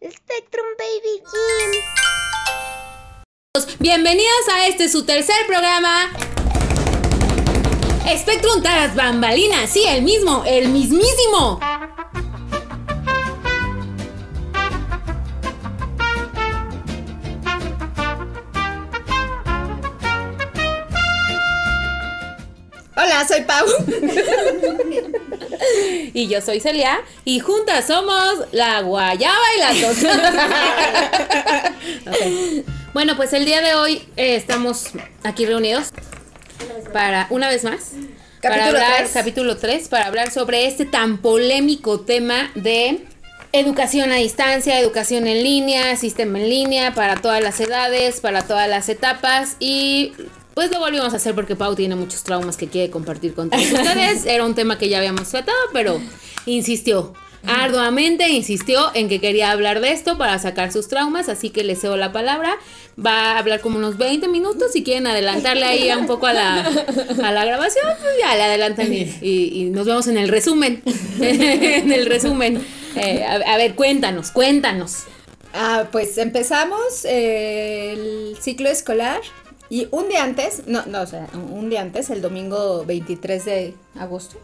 Spectrum Baby Jim. Bienvenidos a este su tercer programa. Spectrum Taras Bambalinas, sí, el mismo, el mismísimo. Hola, soy Pau. Y yo soy Celia. Y juntas somos la guayaba y la tostada. Bueno, pues el día de hoy eh, estamos aquí reunidos para, una vez más, para hablar, capítulo 3, para hablar sobre este tan polémico tema de educación a distancia, educación en línea, sistema en línea, para todas las edades, para todas las etapas y pues lo volvimos a hacer porque Pau tiene muchos traumas que quiere compartir con todos ustedes. Era un tema que ya habíamos tratado, pero insistió. Arduamente insistió en que quería hablar de esto para sacar sus traumas, así que le cedo la palabra. Va a hablar como unos 20 minutos. Si quieren adelantarle ahí un poco a la, a la grabación, pues ya le adelantan y, y- y nos vemos en el resumen. en el resumen. Eh, a, a ver, cuéntanos, cuéntanos. Ah, pues empezamos eh, el ciclo escolar y un día antes, no, no, o sea, un día antes, el domingo 23 de agosto,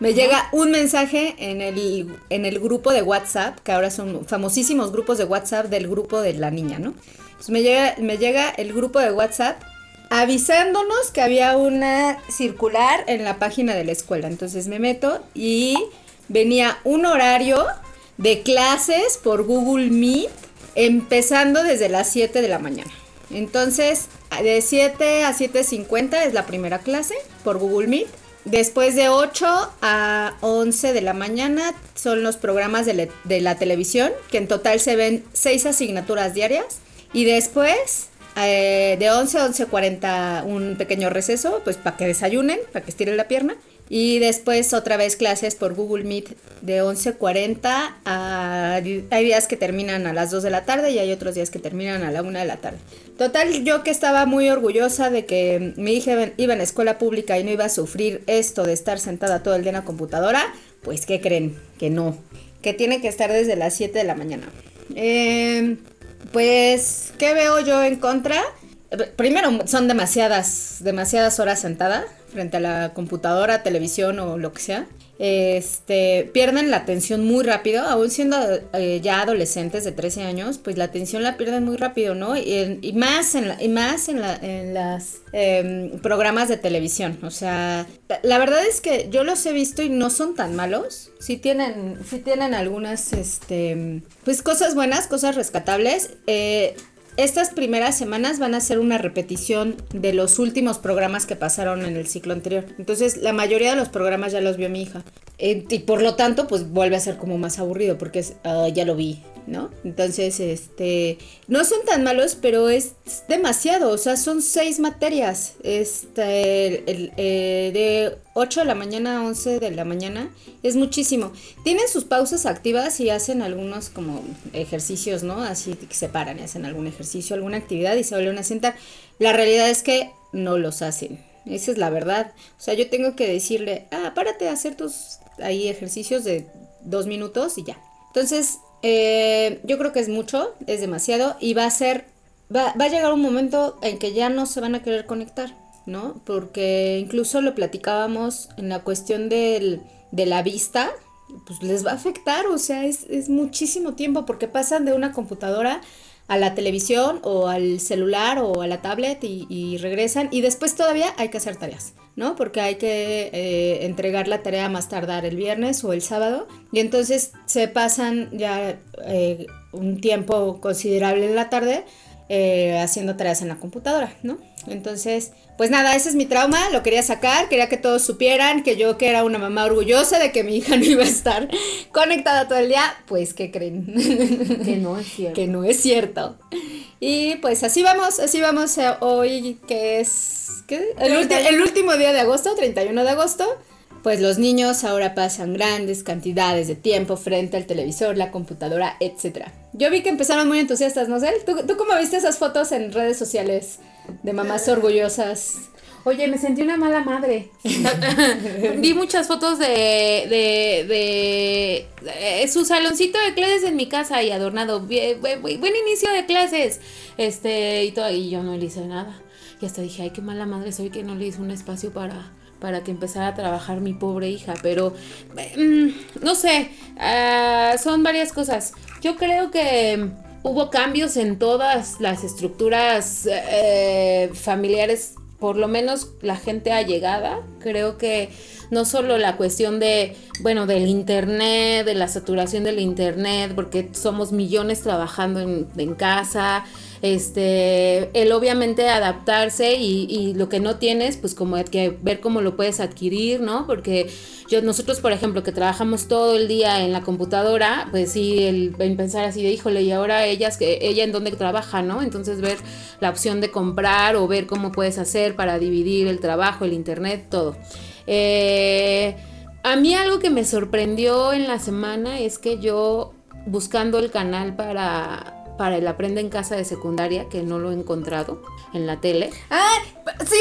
me llega un mensaje en el, en el grupo de WhatsApp, que ahora son famosísimos grupos de WhatsApp del grupo de la niña, ¿no? Entonces me llega, me llega el grupo de WhatsApp avisándonos que había una circular en la página de la escuela. Entonces me meto y venía un horario de clases por Google Meet empezando desde las 7 de la mañana. Entonces, de 7 a 7.50 es la primera clase por Google Meet. Después de 8 a 11 de la mañana son los programas de, de la televisión, que en total se ven 6 asignaturas diarias. Y después, eh, de 11 a 11.40 un pequeño receso, pues para que desayunen, para que estiren la pierna. Y después otra vez clases por Google Meet de 11.40 a... Hay días que terminan a las 2 de la tarde y hay otros días que terminan a la 1 de la tarde. Total, yo que estaba muy orgullosa de que mi hija iba en la escuela pública y no iba a sufrir esto de estar sentada todo el día en la computadora, pues ¿qué creen? Que no. Que tiene que estar desde las 7 de la mañana. Eh, pues, ¿qué veo yo en contra? Primero, son demasiadas, demasiadas horas sentada frente a la computadora, televisión o lo que sea. Este, pierden la atención muy rápido, aún siendo eh, ya adolescentes de 13 años, pues la atención la pierden muy rápido, ¿no? Y, más en, la- y más en, la- en las em, programas de televisión. O sea, la verdad es que yo los he visto y no son tan malos. Sí tienen, sí tienen algunas, este, pues cosas buenas, cosas rescatables. Eh, estas primeras semanas van a ser una repetición de los últimos programas que pasaron en el ciclo anterior. Entonces, la mayoría de los programas ya los vio mi hija. Y por lo tanto, pues vuelve a ser como más aburrido porque "Ah, ya lo vi, ¿no? Entonces, este, no son tan malos, pero es demasiado. O sea, son seis materias. Este, el- eh, de 8 de la mañana a 11 de la mañana es muchísimo. Tienen sus pausas activas y hacen algunos como ejercicios, ¿no? Así que se paran y hacen algún ejercicio, alguna actividad y se vuelven a sentar. La realidad es que no los hacen. Esa es la verdad. O sea, yo tengo que decirle, ah, párate a hacer tus ahí ejercicios de dos minutos y ya. Entonces, eh, yo creo que es mucho, es demasiado y va a ser, va, va a llegar un momento en que ya no se van a querer conectar, ¿no? Porque incluso lo platicábamos en la cuestión del, de la vista, pues les va a afectar, o sea, es, es muchísimo tiempo porque pasan de una computadora a la televisión o al celular o a la tablet y, regresan y después todavía hay que hacer tareas, ¿no? Porque hay que eh, entregar la tarea más tardar el viernes o el sábado y entonces se pasan ya eh, un tiempo considerable en la tarde eh, haciendo tareas en la computadora, ¿no? Entonces, pues nada, ese es mi trauma, lo quería sacar, quería que todos supieran que yo que era una mamá orgullosa de que mi hija no iba a estar conectada todo el día, pues ¿qué creen? Que no es cierto. que no es cierto. Y pues así vamos, así vamos eh, hoy que es ¿qué? El, ulti- el último día de agosto, 31 de agosto. Pues los niños ahora pasan grandes cantidades de tiempo frente al televisor, la computadora, etc. Yo vi que empezaron muy entusiastas, ¿no sé? ¿Tú, ¿Tú cómo viste esas fotos en redes sociales de mamás orgullosas? Oye, me sentí una mala madre. Vi muchas fotos de, de, de, de, su saloncito de clases en mi casa y adornado. Buen, inicio de clases. Este, y, todo, y yo no le hice nada. Y hasta dije, ay, qué mala madre soy que no le hice un espacio para, para que empezara a trabajar mi pobre hija. Pero, mm, no sé, uh, son varias cosas. Yo creo que hubo cambios en todas las estructuras eh, familiares por lo menos la gente allegada, creo que no solo la cuestión de, bueno, del internet, de la saturación del internet, porque somos millones trabajando en, en casa, este, el obviamente adaptarse y, lo que no tienes, pues como que ver cómo lo puedes adquirir, ¿no? Porque yo, nosotros, por ejemplo, que trabajamos todo el día en la computadora, pues sí, el, pensar así de, híjole, y ahora ellas, ella en dónde trabaja, ¿no? Entonces ver la opción de comprar o ver cómo puedes hacer para dividir el trabajo, el internet, todo. Eh, a mí algo que me sorprendió en la semana es que yo buscando el canal para para el Aprende en Casa de secundaria, que no lo he encontrado en la tele. Ah, sí,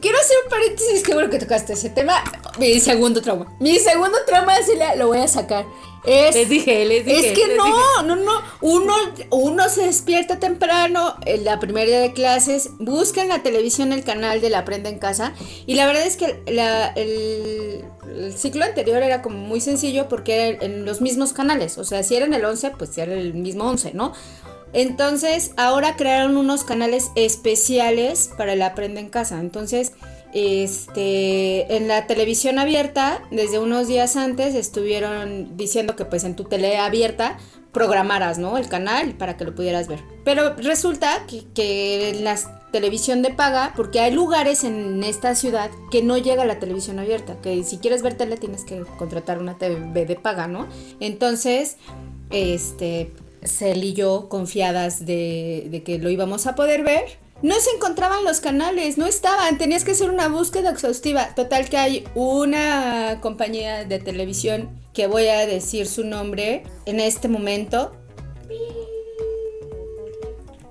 quiero hacer un paréntesis, qué bueno que tocaste ese tema. Mi segundo trauma. Mi segundo trauma, sí lo voy a sacar. Es, les dije, les dije. Es que no, no, no. Uno, uno se despierta temprano en la primera día de clases, busca en la televisión el canal de la Aprende en Casa. Y la verdad es que el, ciclo anterior era como muy sencillo porque era en los mismos canales. O sea, si era en el 11, pues era el mismo 11, ¿no? Entonces, ahora crearon unos canales especiales para el Aprende en Casa. Entonces, este, en la televisión abierta, desde unos días antes estuvieron diciendo que pues en tu tele abierta programaras, ¿no? El canal para que lo pudieras ver. Pero resulta que, en la televisión de paga, porque hay lugares en esta ciudad que no llega la televisión abierta, que si quieres ver tele tienes que contratar una TV de paga, ¿no? Entonces, este, Cel y yo confiadas de que lo íbamos a poder ver, no se encontraban los canales, no estaban, tenías que hacer una búsqueda exhaustiva. Total que hay una compañía de televisión que voy a decir su nombre en este momento.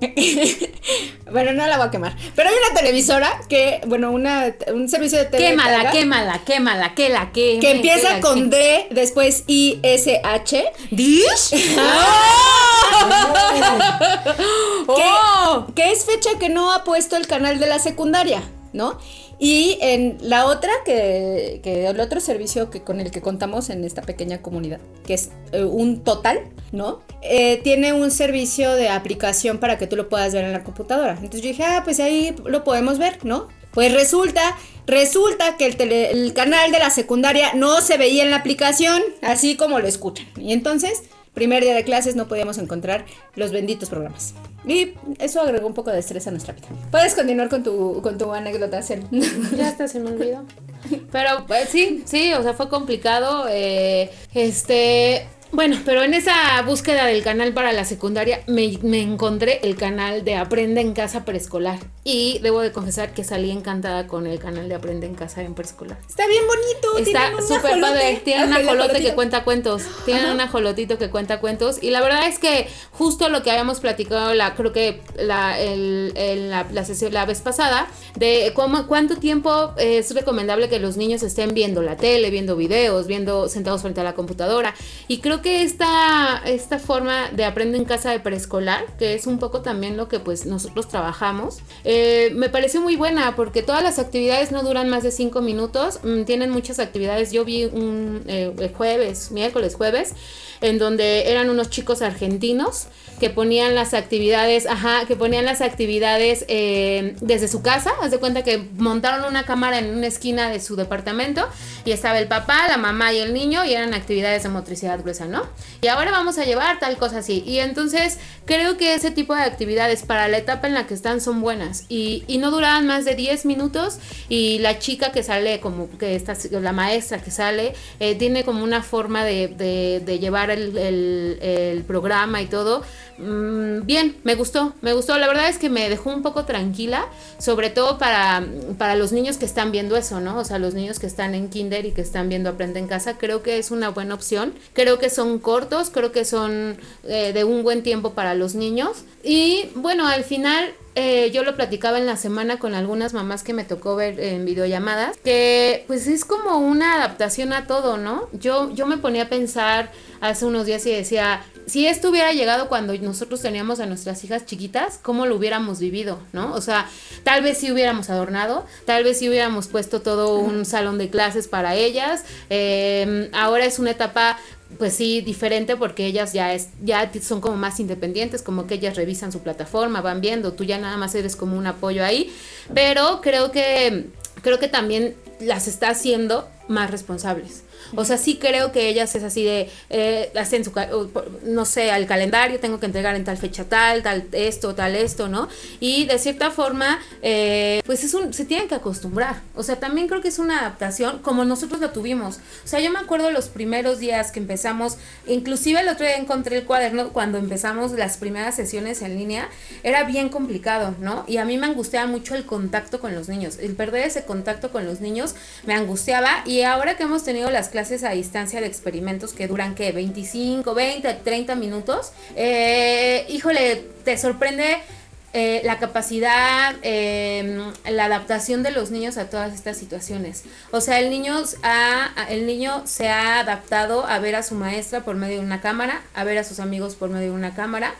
bueno, no la voy a quemar. Pero hay una televisora que, bueno, una, un servicio de tele. Quémala, quémala, quémala, que la Que empieza con D, después I, S, H. ¿Dish? oh. que, es fecha que no ha puesto el canal de la secundaria, ¿no? Y en la otra, que, el otro servicio que con el que contamos en esta pequeña comunidad, que es eh, un total, ¿no? Eh, tiene un servicio de aplicación para que tú lo puedas ver en la computadora. Entonces yo dije, ah, pues ahí lo podemos ver, ¿no? Pues resulta, resulta que el, el canal de la secundaria no se veía en la aplicación, así como lo escuchan. Y entonces primer día de clases no podíamos encontrar los benditos programas. Y eso agregó un poco de estrés a nuestra vida. Puedes continuar con tu, con tu anécdota, Cel. Ya está, se me olvidó. Pero pues, sí, sí, o sea, fue complicado. Eh, este, bueno, pero en esa búsqueda del canal para la secundaria me, encontré el canal de Aprende en Casa Preescolar. Y debo de confesar que salí encantada con el canal de Aprende en Casa en Preescolar. Está bien bonito. Está súper padre. Tiene un ajolote que cuenta cuentos. Tiene un ajolotito que cuenta cuentos. Y la verdad es que justo lo que habíamos platicado, la, creo que la, la, sesión la vez pasada, de cómo, cuánto tiempo es recomendable que los niños estén viendo la tele, viendo videos, viendo sentados frente a la computadora. Y creo que esta, esta forma de aprender en casa de preescolar, que es un poco también lo que pues nosotros trabajamos, eh, me parece muy buena porque todas las actividades no duran más de cinco minutos, mm, tienen muchas actividades. Yo vi un eh, jueves, miércoles, jueves, en donde eran unos chicos argentinos que ponían las actividades, ajá, que ponían las actividades eh, desde su casa. Haz de cuenta que montaron una cámara en una esquina de su departamento y estaba el papá, la mamá y el niño y eran actividades de motricidad gruesa, ¿no? Y ahora vamos a llevar tal cosa así. Y entonces creo que ese tipo de actividades para la etapa en la que están son buenas y, no duraban más de 10 minutos y la chica que sale como que está, la maestra que sale, eh, tiene como una forma de, de llevar el, programa y todo. Mm, bien, me gustó, me gustó. La verdad es que me dejó un poco tranquila, sobre todo para, para los niños que están viendo eso, ¿no? O sea, los niños que están en kinder y que están viendo Aprende en casa, creo que es una buena opción. Creo que son cortos, creo que son eh, de un buen tiempo para los niños. Y bueno, al final eh, yo lo platicaba en la semana con algunas mamás que me tocó ver en videollamadas, que pues es como una adaptación a todo, ¿no? Yo, yo me ponía a pensar hace unos días y decía, si esto hubiera llegado cuando nosotros teníamos a nuestras hijas chiquitas, ¿cómo lo hubiéramos vivido, no? O sea, tal vez sí hubiéramos adornado, tal vez sí hubiéramos puesto todo un salón de clases para ellas. Eh, ahora es una etapa pues sí, diferente porque ellas ya es, ya son como más independientes, como que ellas revisan su plataforma, van viendo, tú ya nada más eres como un apoyo ahí, pero creo que creo que también las está haciendo más responsables. O sea, sí creo que ellas es así de, eh, hacen su, no sé, al calendario, tengo que entregar en tal fecha tal, tal esto, tal esto, ¿no? Y de cierta forma, eh, pues es un, se tienen que acostumbrar. O sea, también creo que es una adaptación como nosotros lo tuvimos. O sea, yo me acuerdo los primeros días que empezamos, inclusive el otro día encontré el cuaderno cuando empezamos las primeras sesiones en línea, era bien complicado, ¿no? Y a mí me angustiaba mucho el contacto con los niños. El perder ese contacto con los niños me angustiaba y ahora que hemos tenido las clases a distancia de experimentos que duran, ¿qué? 25, 20, 30 minutos. Eh, híjole, te sorprende eh, la capacidad, em, la adaptación de los niños a todas estas situaciones. O sea, el niño, el niño se ha adaptado a ver a su maestra por medio de una cámara, a ver a sus amigos por medio de una cámara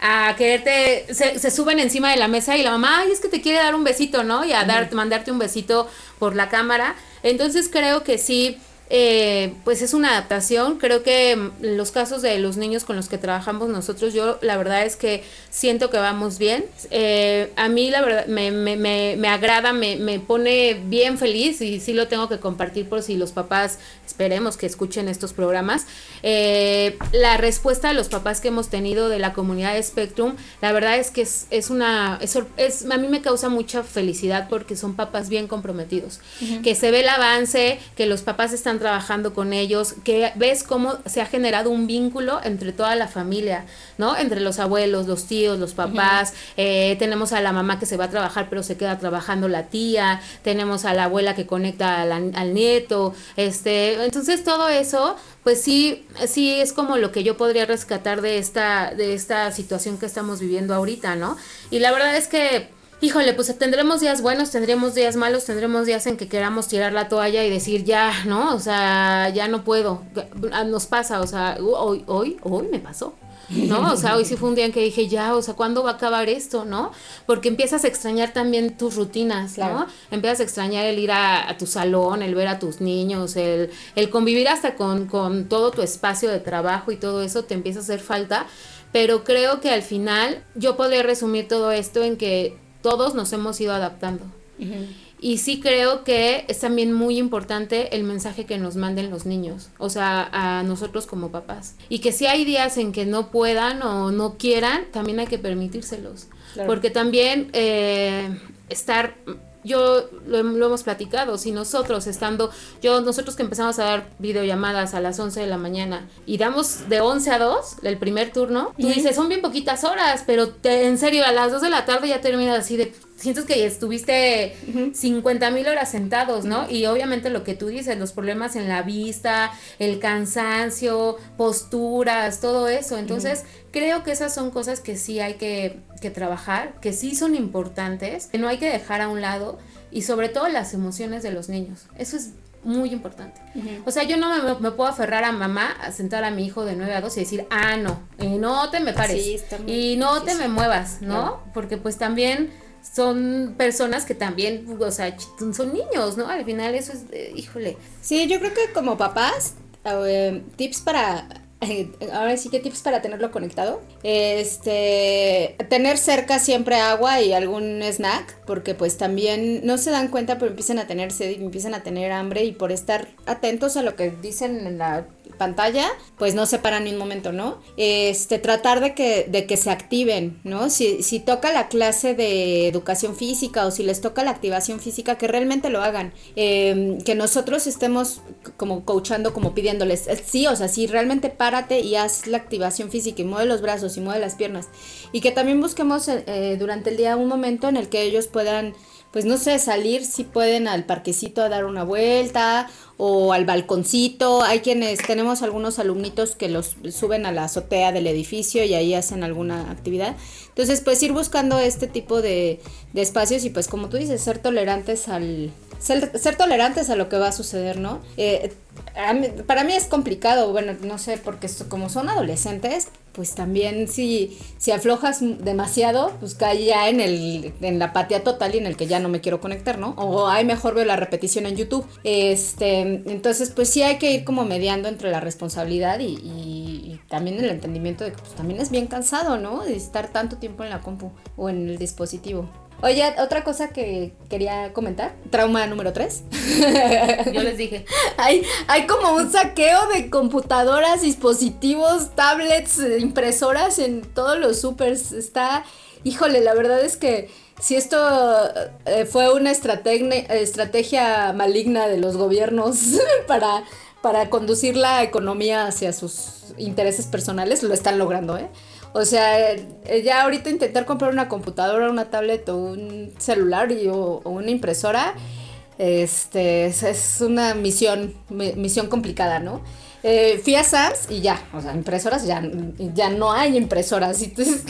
a quererte, se, se, suben encima de la mesa y la mamá, ay, es que te quiere dar un besito, ¿no? Y a dar, mandarte un besito por la cámara. Entonces creo que sí, eh, pues es una adaptación. Creo que mm, los casos de los niños con los que trabajamos nosotros, yo la verdad es que siento que vamos bien. Eh, a mí la verdad me, me, me, me agrada, me, me, pone bien feliz y sí lo tengo que compartir por si los papás esperemos que escuchen estos programas. Eh, la respuesta de los papás que hemos tenido de la comunidad de Spectrum, la verdad es que es, es una, es, es, a mí me causa mucha felicidad porque son papás bien comprometidos, que se ve el avance, que los papás están trabajando con ellos, que ves cómo se ha generado un vínculo entre toda la familia, ¿no? Entre los abuelos, los tíos, los papás, eh, tenemos a la mamá que se va a trabajar pero se queda trabajando la tía, tenemos a la abuela que conecta al nieto, este, entonces todo eso, pues sí, sí es como lo que yo podría rescatar de esta, de esta situación que estamos viviendo ahorita, ¿no? Y la verdad es que híjole, pues tendremos días buenos, tendremos días malos, tendremos días en que queramos tirar la toalla y decir ya, ¿no? O sea, ya no puedo. Nos pasa, o sea, hoy, hoy, hoy me pasó. ¿no? O sea, hoy sí fue un día en que dije, ya, o sea, ¿cuándo va a acabar esto, no? Porque empiezas a extrañar también tus rutinas, ¿no? Empiezas a extrañar el ir a, tu salón, el ver a tus niños, el, el convivir hasta con, con todo tu espacio de trabajo y todo eso te empieza a hacer falta. Pero creo que al final yo podría resumir todo esto en que todos nos hemos ido adaptando. Y sí creo que es también muy importante el mensaje que nos manden los niños, o sea, a nosotros como papás. Y que si hay días en que no puedan o no quieran, también hay que permitírselos. Porque también eh, estar yo lo, hemos platicado, si nosotros estando, yo, nosotros que empezamos a dar videollamadas a las 11 de la mañana y damos de 11 a 2 el primer turno, tú dices, son bien poquitas horas, pero en serio, a las 2 de la tarde ya terminas así de, sientes que estuviste 50 mil horas sentados, ¿no? Y obviamente lo que tú dices, los problemas en la vista, el cansancio, posturas, todo eso. Entonces, creo que esas son cosas que sí hay que, que trabajar, que sí son importantes, que no hay que dejar a un lado y sobre todo las emociones de los niños. Eso es muy importante. O sea, yo no me, puedo aferrar a mamá a sentar a mi hijo de 9 a 2 y decir, ah, no, y no te me pares, y no te me muevas, ¿no? Porque pues también son personas que también, o sea, son niños, ¿no? Al final eso es, eh, híjole. Sí, yo creo que como papás, eh, tips para ahora sí que tips para tenerlo conectado. Este, tener cerca siempre agua y algún snack, porque pues también no se dan cuenta, pero empiezan a tener sed y empiezan a tener hambre y por estar atentos a lo que dicen en la pantalla, pues no se paran ni un momento, ¿no? Este, tratar de que, de que se activen, ¿no? Si, toca la clase de educación física o si les toca la activación física, que realmente lo hagan. Em, que nosotros estemos como coachando, como pidiéndoles, eh, sí, o sea, sí, realmente párate y haz la activación física y mueve los brazos y mueve las piernas. Y que también busquemos eh, durante el día un momento en el que ellos puedan pues no sé, salir si pueden al parquecito a dar una vuelta o al balconcito. Hay quienes, tenemos algunos alumnitos que los suben a la azotea del edificio y ahí hacen alguna actividad. Entonces, pues ir buscando este tipo de, de espacios y pues como tú dices, ser tolerantes al... Ser, tolerantes a lo que va a suceder, ¿no? Eh, para mí es complicado, bueno, no sé, porque como son adolescentes, pues también si, si aflojas demasiado, pues cae ya en, el, en la apatía total y en el que ya no me quiero conectar, ¿no? O hay mejor veo la repetición en YouTube. Este, entonces, pues sí hay que ir como mediando entre la responsabilidad y, y también el entendimiento de que pues, también es bien cansado, ¿no? De estar tanto tiempo en la compu o en el dispositivo. Oye, otra cosa que quería comentar, trauma número 3. Yo les dije. hay, hay como un saqueo de computadoras, dispositivos, tablets, impresoras en todos los supers. Está, híjole, la verdad es que si esto eh, fue una estrategia maligna de los gobiernos para, para conducir la economía hacia sus intereses personales, lo están logrando, ¿eh? O sea, eh, ya ahorita intentar comprar una computadora, una tablet o un celular y, o, una impresora, este, es, una misión, misión complicada, ¿no? Eh, fui a Sams y ya, o sea, impresoras ya, ya no hay impresoras. Entonces,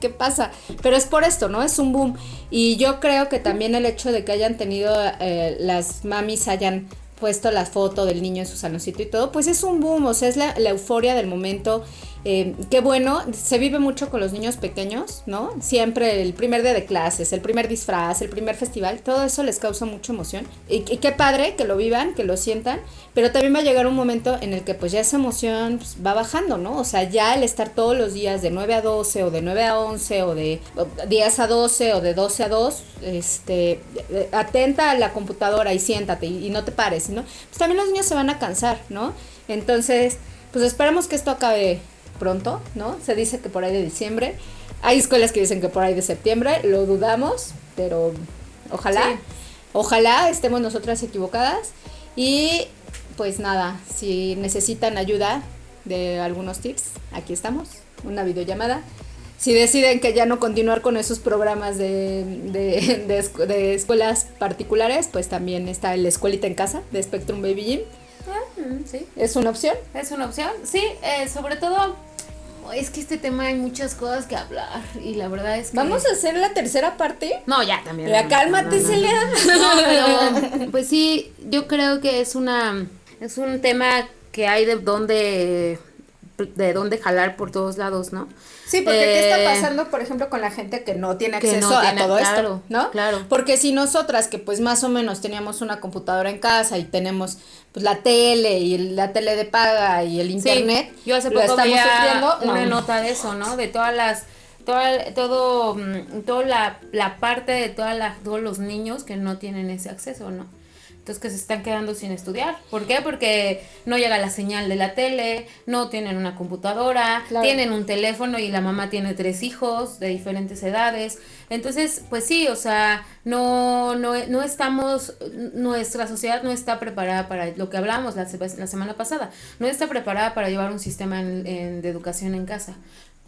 ¿qué, pasa? Pero es por esto, ¿no? Es un boom. Y yo creo que también el hecho de que hayan tenido, eh, las mamis hayan puesto la foto del niño en su saloncito y todo, pues es un boom, o sea, es la, la euforia del momento. Eh, qué bueno, se vive mucho con los niños pequeños, ¿no? Siempre el primer día de clases, el primer disfraz, el primer festival, todo eso les causa mucha emoción. Y, qué padre que lo vivan, que lo sientan, pero también va a llegar un momento en el que pues ya esa emoción pues, va bajando, ¿no? O sea, ya el estar todos los días de 9 a 12 o de 9 a 11 o de 10 a 12 o de 12 a 2, este, atenta a la computadora y siéntate y, y no te pares, ¿no? Pues también los niños se van a cansar, ¿no? Entonces, pues esperamos que esto acabe pronto, ¿no? Se dice que por ahí de diciembre. Hay escuelas que dicen que por ahí de septiembre, lo dudamos, pero ojalá, ojalá estemos nosotras equivocadas. Y pues nada, si necesitan ayuda de algunos tips, aquí estamos, una videollamada. Si deciden que ya no continuar con esos programas de, de, escuelas particulares, pues también está el Escuelita en Casa de Spectrum Baby Gym. Ah, mm, sí. ¿Es una opción? Es una opción, sí, eh, sobre todo es que este tema hay muchas cosas que hablar y la verdad es que... ¿Vamos a hacer la tercera parte? No, ya también. Ya cálmate, Celia. No, pues sí, yo creo que es una... Es un tema que hay de dónde... De dónde jalar por todos lados, ¿no? Sí, porque ¿qué está eh, pasando, por ejemplo, con la gente que no tiene acceso a todo esto? ¿No? Claro. Porque si nosotras, que pues más o menos teníamos una computadora en casa y tenemos pues la tele y la tele de paga y el internet, yo hace poco veía una nota de eso, ¿no? De todas las toda, todo mm, toda la, la parte de todas las todos los niños que no tienen ese acceso, ¿no? Entonces que se están quedando sin estudiar. ¿Por qué? Porque no llega la señal de la tele, no tienen una computadora, tienen un teléfono y la mamá tiene tres hijos de diferentes edades. Entonces, pues sí, o sea, no, no, no estamos, nuestra sociedad no está preparada para lo que hablamos la, la semana pasada, no está preparada para llevar un sistema de educación en casa.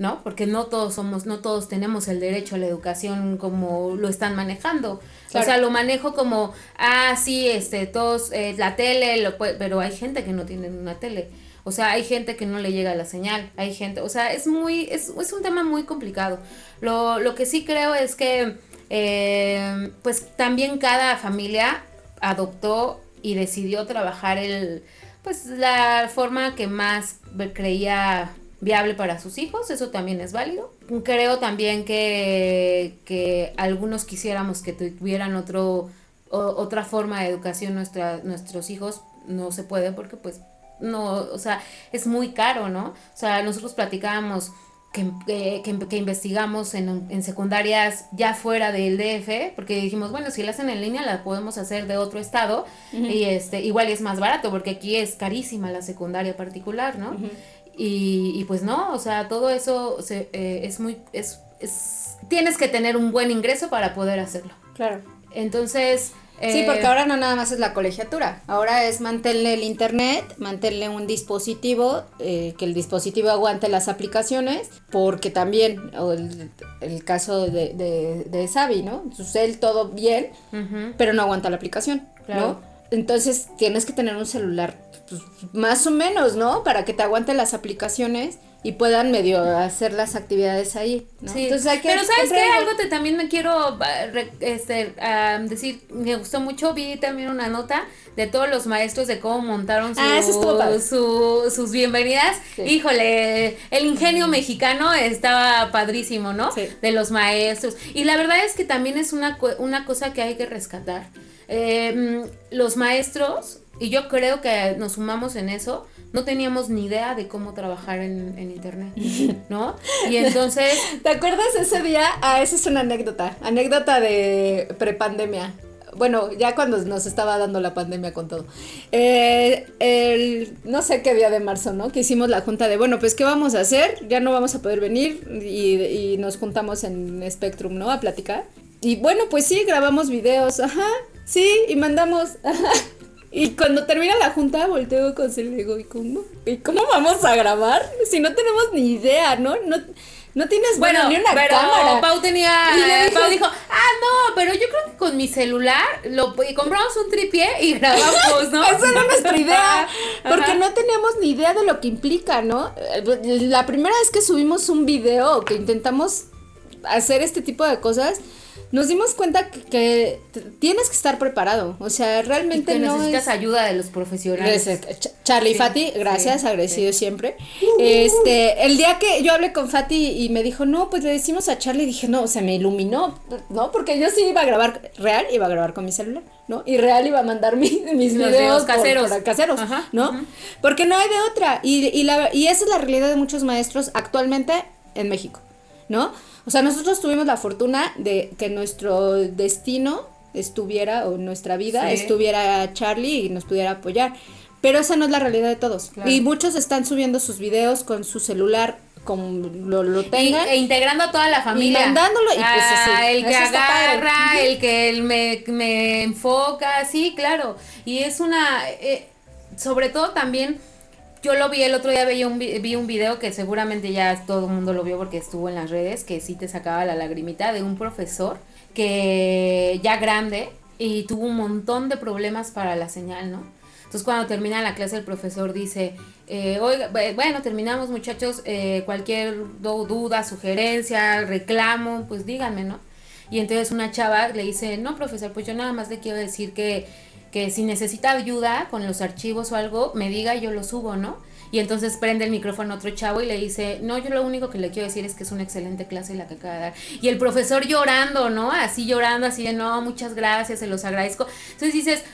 ¿No? Porque no todos somos, no todos tenemos el derecho a la educación como lo están manejando. O sea, lo manejo como, ah, sí, este, todos, eh, la tele, lo pero hay gente que no tiene una tele. O sea, hay gente que no le llega la señal, hay gente, o sea, es muy, es, es un tema muy complicado. Lo, lo que sí creo es que, eh, pues también cada familia adoptó y decidió trabajar el, pues la forma que más creía viable para sus hijos, eso también es válido. Creo también que, que algunos quisiéramos que tuvieran otro, otra forma de educación nuestra, nuestros hijos, no se puede porque pues no, o sea, es muy caro, ¿no? O sea, nosotros platicábamos que, que, investigamos en, en, secundarias ya fuera del DF, porque dijimos, bueno, si la hacen en línea la podemos hacer de otro estado y este igual es más barato, porque aquí es carísima la secundaria particular, ¿no? Y, y, pues no, o sea, todo eso se, eh, es muy, es, es, tienes que tener un buen ingreso para poder hacerlo. Claro. Entonces, Sí, Eh, porque ahora no nada más es la colegiatura, ahora es mantenerle el internet, mantenerle un dispositivo, eh, que el dispositivo aguante las aplicaciones, porque también, o el, el caso de, de, de Xavi, ¿no? Entonces él todo bien, pero no aguanta la aplicación, Claro. ¿no? Entonces tienes que tener un celular pues, más o menos, ¿no? Para que te aguante las aplicaciones y puedan medio hacer las actividades ahí, ¿no? Sí. Entonces hay que Pero ¿sabes qué? Algo te también me quiero este, ah, decir, me gustó mucho, vi también una nota de todos los maestros de cómo montaron su- Ah, su- sus bienvenidas. Sí. Híjole, el ingenio mexicano estaba padrísimo, ¿no? Sí. De los maestros. Y la verdad es que también es una, una cosa que hay que rescatar. Eh, mm, los maestros, y yo creo que nos sumamos en eso, no teníamos ni idea de cómo trabajar en, en internet, ¿no? Y entonces... ¿Te acuerdas ese día? Ah, esa es una anécdota. Anécdota de prepandemia. Bueno, ya cuando nos estaba dando la pandemia con todo. Eh, el, no sé qué día de marzo, ¿no? Que hicimos la junta de, bueno, pues, ¿qué vamos a hacer? Ya no vamos a poder venir y, y nos juntamos en Spectrum, ¿no? A platicar. Y bueno, pues sí, grabamos videos, ajá, sí, y mandamos, ajá. Y cuando termina la junta, volteo con Celia y digo, ¿y cómo? ¿Y cómo vamos a grabar? Si no tenemos ni idea, ¿no? No, no tienes, bueno, Bueno, ni una pero cámara. Pau tenía. Y dije- Pau dijo, ah, no, pero yo creo que con mi celular lo y compramos un tripié y grabamos, ¿no? Esa era nuestra idea, Ajá. porque no teníamos ni idea de lo que implica, ¿no? Eh, La primera vez que subimos un video que intentamos hacer este tipo de cosas, nos dimos cuenta que, tienes que estar preparado, o sea, Y realmente que no necesitas es... ayuda de los profesionales. Ch- Charlie y Fati, gracias, sí, agradecido sí. siempre. Este, el día que yo hablé con Fati y me dijo, no, pues le decimos a Charlie, dije, no, se me iluminó, ¿no? Porque yo sí iba a grabar, real iba a grabar con mi celular, ¿no? Y real iba a mandar mi- mis Los videos por- caseros. por caseros, Ajá, ¿no? Porque no hay de otra. Y, y, la, y esa es la realidad de muchos maestros actualmente en México, ¿no? O sea, nosotros tuvimos la fortuna de que nuestro destino estuviera, o nuestra vida Sí. estuviera Charlie y nos pudiera apoyar. Pero esa no es la realidad de todos. Claro. Y muchos están subiendo sus videos con su celular, como lo, lo Y- tengan. e integrando a toda la familia. mandándolo, y pues Ah, así, el que agarra, el que me, me enfoca, sí, claro. Y es una. eh, sobre todo también. Yo lo vi el otro día, veía un, vi vi un video que seguramente ya todo el mundo lo vio porque estuvo en las redes, que sí te sacaba la lagrimita de un profesor que ya grande y tuvo un montón de problemas para la señal, ¿no? Entonces cuando termina la clase el profesor dice, eh, oiga, bu- bueno, terminamos muchachos, eh, cualquier du- duda, sugerencia, reclamo, pues díganme, ¿no? Y entonces una chava le dice, no, profesor, pues yo nada más le quiero decir que, que si necesita ayuda con los archivos o algo, me diga y yo lo subo, ¿no? Y entonces prende el micrófono a otro chavo y le dice, no, yo lo único que le quiero decir es que es una excelente clase la que acaba de dar. Y el profesor llorando, ¿no? Así llorando, así de, no, muchas gracias, se los agradezco. Entonces dices,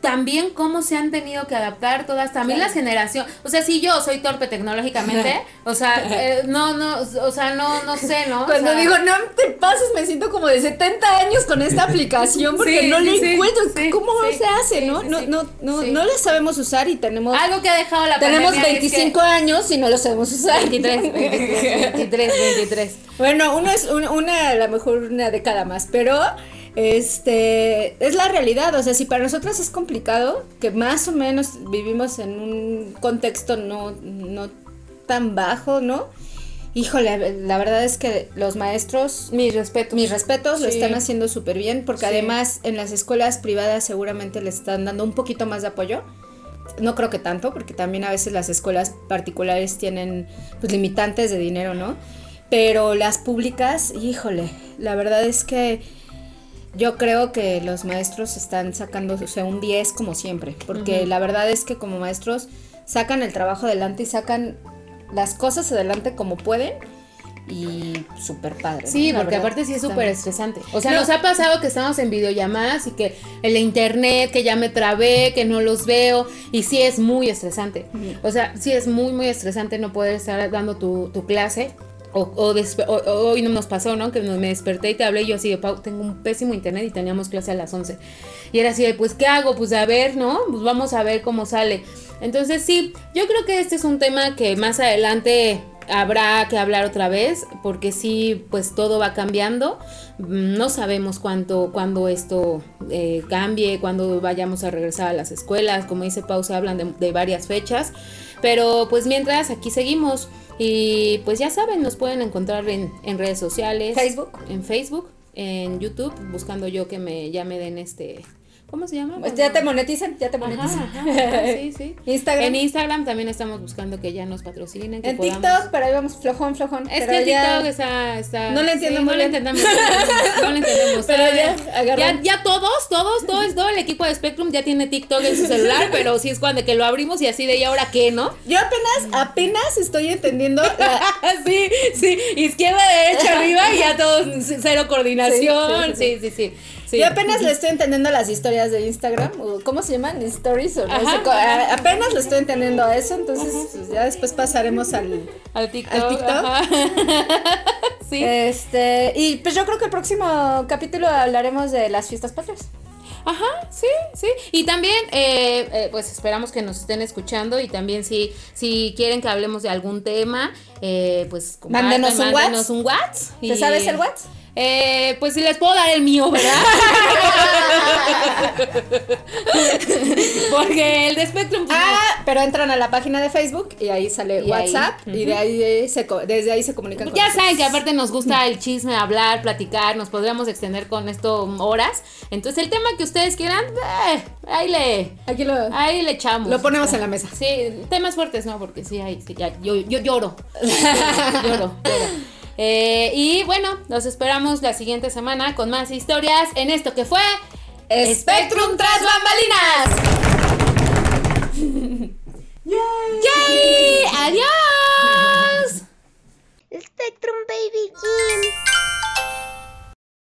también cómo se han tenido que adaptar todas, también Claro. las generaciones, o sea, si yo soy torpe tecnológicamente, o sea, eh, no, no, o sea, no, no sé, ¿no? O Cuando sea, digo, no te pases, me siento como de 70 años con esta aplicación porque Sí, no sí, le sí, encuentro. ¿Cómo se hace, no? no, no, no, no la sabemos usar y tenemos, algo que ha dejado la tenemos pandemia es que- 25 años y no lo sabemos usar. 23, 23, 23, 23. Bueno, uno es un- una, a lo mejor una década más, pero este es la realidad. O sea, si para nosotros es complicado, que más o menos vivimos en un contexto no, no tan bajo, ¿no? Híjole, la verdad es que los maestros, Mis respetos. mis respetos, lo Sí. están haciendo súper bien, porque Sí. además en las escuelas privadas seguramente le están dando un poquito más de apoyo. No creo que tanto, porque también a veces las escuelas particulares tienen pues, limitantes de dinero, ¿no? Pero las públicas, híjole, la verdad es que yo creo que los maestros están sacando o sea, un 10 como siempre, porque la verdad es que como maestros sacan el trabajo adelante y sacan las cosas adelante como pueden y súper padre. Sí, porque verdad, aparte sí es súper estresante. O sea, No. nos ha pasado que estamos en videollamadas y que el internet, que ya me trabé, que no los veo, y sí es muy estresante. O sea, sí es muy, muy estresante no poder estar dando tu, tu clase. O, o o- hoy no nos pasó, ¿no? Que me desperté y te hablé y yo así de, Pau, tengo un pésimo internet y teníamos clase a las 11. Y era así de, pues, ¿qué hago? Pues a ver, ¿no? Pues vamos a ver cómo sale. Entonces sí, yo creo que este es un tema que más adelante habrá que hablar otra vez porque sí, pues todo va cambiando. Mm, No sabemos cuánto, cuándo esto eh, cambie, cuándo vayamos a regresar a las escuelas. Como dice Pau, se hablan de varias fechas. Pero pues mientras aquí seguimos. Y pues ya saben, nos pueden encontrar en, en redes sociales. Facebook. En Facebook, en YouTube, buscando yo que me, ya me den este... ¿Cómo se llama? Pues ya te monetizan, ya te monetizan. Ajá, ajá, sí, sí. Instagram. En Instagram también estamos buscando que ya nos patrocinen. Que En podamos- TikTok, pero ahí vamos flojón, flojón. Es pero que ya- TikTok está, está- No le entiendo sí, muy no le bien. entendemos. No le entendemos. Pero ya, ya, ya todos, todos, todo, todo el equipo de Spectrum ya tiene TikTok en su celular, pero sí es cuando que lo abrimos y así de, ¿y ahora qué, no? Yo apenas, apenas estoy entendiendo la- sí, sí, izquierda, derecha, arriba y ya todos cero coordinación. Sí, Sí, sí, sí. sí. Yo apenas le estoy entendiendo las historias de Instagram, o ¿cómo se llaman? Stories o no Ajá, sé co- ajá. a- Apenas le estoy entendiendo a eso, entonces pues, ya después pasaremos al Al TikTok. al TikTok. ajá. sí. este y pues yo creo que el próximo capítulo hablaremos de las fiestas patrias. Ajá, sí, sí. Y también, eh, eh, pues esperamos que nos estén escuchando y también si, si quieren que hablemos de algún tema, eh, pues Mándenos un mándenos un Whats. ¿Te sabes el Whats? Eh, pues si les puedo dar el mío, ¿verdad? Porque el de Spectrum. pues, Ah, pero entran a la página de Facebook y ahí sale Y ahí, WhatsApp y de ahí se co- desde ahí se comunican con Ya saben que aparte nos gusta el chisme, hablar, platicar, nos podríamos extender con esto horas. Entonces el tema que ustedes quieran, eh, ahí le, Aquí lo, ahí le echamos. lo ponemos en la mesa. Sí, temas fuertes no, porque sí, ahí sí, ya, yo, yo lloro. lloro, lloro. Eh, y bueno, nos esperamos la siguiente semana con más historias en esto que fue Spectrum tras bambalinas. ¡Yay! ¡Yay! ¡Adiós! Spectrum Baby Jim.